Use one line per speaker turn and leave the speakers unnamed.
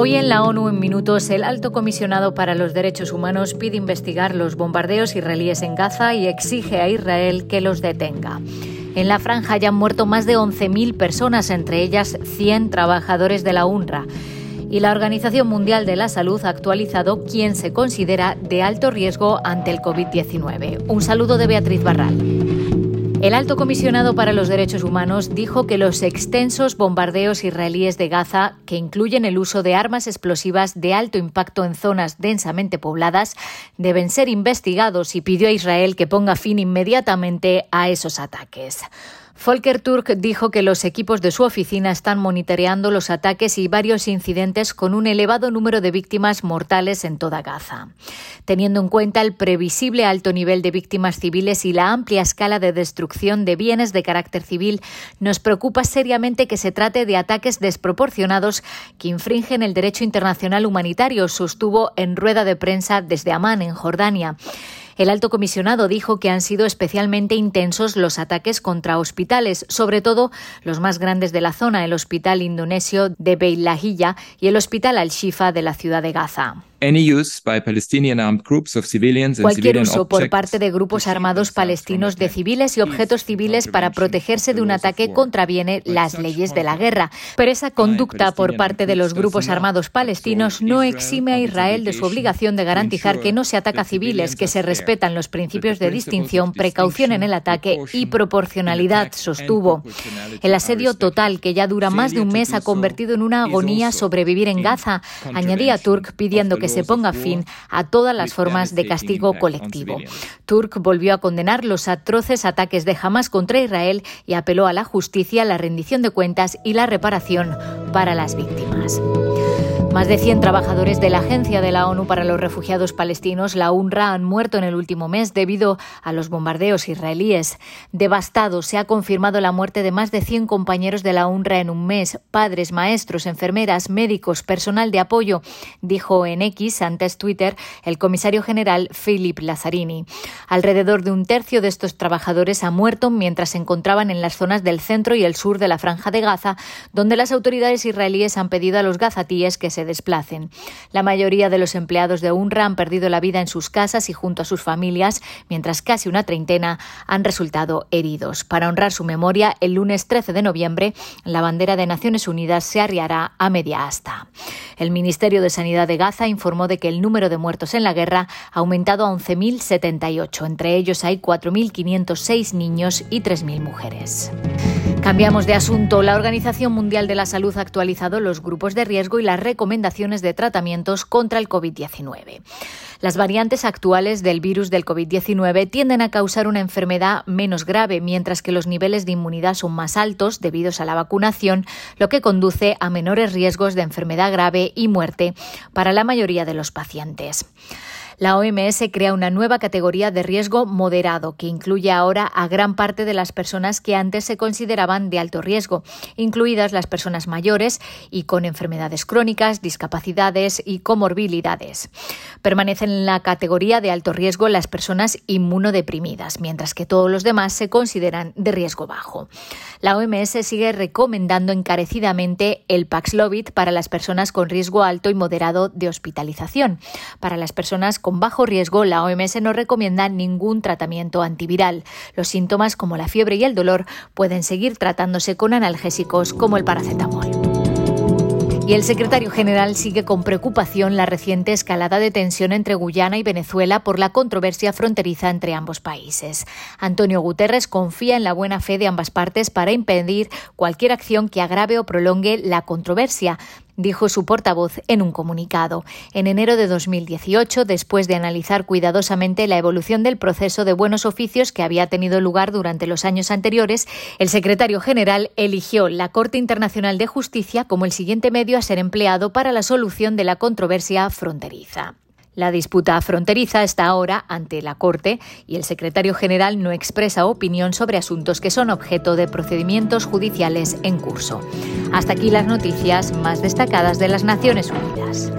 Hoy en la ONU en minutos el alto comisionado para los derechos humanos pide investigar los bombardeos israelíes en Gaza y exige a Israel que los detenga. En la franja ya han muerto más de 11.000 personas, entre ellas 100 trabajadores de la UNRWA. Y la Organización Mundial de la Salud ha actualizado quién se considera de alto riesgo ante el COVID-19. Un saludo de Beatriz Barral. El alto comisionado para los derechos humanos dijo que los extensos bombardeos israelíes de Gaza, que incluyen el uso de armas explosivas de alto impacto en zonas densamente pobladas, deben ser investigados y pidió a Israel que ponga fin inmediatamente a esos ataques. Volker Turk dijo que los equipos de su oficina están monitoreando los ataques y varios incidentes con un elevado número de víctimas mortales en toda Gaza. Teniendo en cuenta el previsible alto nivel de víctimas civiles y la amplia escala de destrucción de bienes de carácter civil, nos preocupa seriamente que se trate de ataques desproporcionados que infringen el derecho internacional humanitario, sostuvo en rueda de prensa desde Amán, en Jordania. El alto comisionado dijo que han sido especialmente intensos los ataques contra hospitales, sobre todo los más grandes de la zona, el Hospital Indonesio de Beilahilla y el Hospital Al-Shifa de la ciudad de Gaza. Cualquier uso por parte de grupos armados palestinos de civiles y objetos civiles para protegerse de un ataque contraviene las leyes de la guerra. Pero esa conducta por parte de los grupos armados palestinos no exime a Israel de su obligación de garantizar que no se ataca a civiles, que se respetan los principios de distinción, precaución en el ataque y proporcionalidad, sostuvo. El asedio total, que ya dura más de un mes, ha convertido en una agonía sobrevivir en Gaza, añadía Turk pidiendo que se ponga fin a todas las formas de castigo colectivo. Turk volvió a condenar los atroces ataques de Hamas contra Israel y apeló a la justicia, la rendición de cuentas y la reparación para las víctimas. Más de 100 trabajadores de la Agencia de la ONU para los Refugiados Palestinos, la UNRWA, han muerto en el último mes debido a los bombardeos israelíes. Devastado, se ha confirmado la muerte de más de 100 compañeros de la UNRWA en un mes, padres, maestros, enfermeras, médicos, personal de apoyo, dijo en X, antes Twitter, el comisario general Philip Lazzarini. Alrededor de un tercio de estos trabajadores ha muerto mientras se encontraban en las zonas del centro y el sur de la Franja de Gaza, donde las autoridades israelíes han pedido a los gazatíes que se desplacen. La mayoría de los empleados de UNRWA han perdido la vida en sus casas y junto a sus familias, mientras casi una treintena han resultado heridos. Para honrar su memoria, el lunes 13 de noviembre, la bandera de Naciones Unidas se arriará a media asta. El Ministerio de Sanidad de Gaza informó de que el número de muertos en la guerra ha aumentado a 11.078. Entre ellos hay 4.506 niños y 3.000 mujeres. Cambiamos de asunto. La Organización Mundial de la Salud ha actualizado los grupos de riesgo y las recomendaciones de tratamientos contra el COVID-19. Las variantes actuales del virus del COVID-19 tienden a causar una enfermedad menos grave, mientras que los niveles de inmunidad son más altos debido a la vacunación, lo que conduce a menores riesgos de enfermedad grave y muerte para la mayoría de los pacientes. La OMS crea una nueva categoría de riesgo moderado que incluye ahora a gran parte de las personas que antes se consideraban de alto riesgo, incluidas las personas mayores y con enfermedades crónicas, discapacidades y comorbilidades. Permanecen en la categoría de alto riesgo las personas inmunodeprimidas, mientras que todos los demás se consideran de riesgo bajo. La OMS sigue recomendando encarecidamente el Paxlovid para las personas con riesgo alto y moderado de hospitalización. Para las personas con bajo riesgo, la OMS no recomienda ningún tratamiento antiviral. Los síntomas como la fiebre y el dolor pueden seguir tratándose con analgésicos como el paracetamol. Y el secretario general sigue con preocupación la reciente escalada de tensión entre Guyana y Venezuela por la controversia fronteriza entre ambos países. Antonio Guterres confía en la buena fe de ambas partes para impedir cualquier acción que agrave o prolongue la controversia dijo su portavoz en un comunicado. En enero de 2018, después de analizar cuidadosamente la evolución del proceso de buenos oficios que había tenido lugar durante los años anteriores, el secretario general eligió la Corte Internacional de Justicia como el siguiente medio a ser empleado para la solución de la controversia fronteriza. La disputa fronteriza está ahora ante la Corte y el secretario general no expresa opinión sobre asuntos que son objeto de procedimientos judiciales en curso. Hasta aquí las noticias más destacadas de las Naciones Unidas.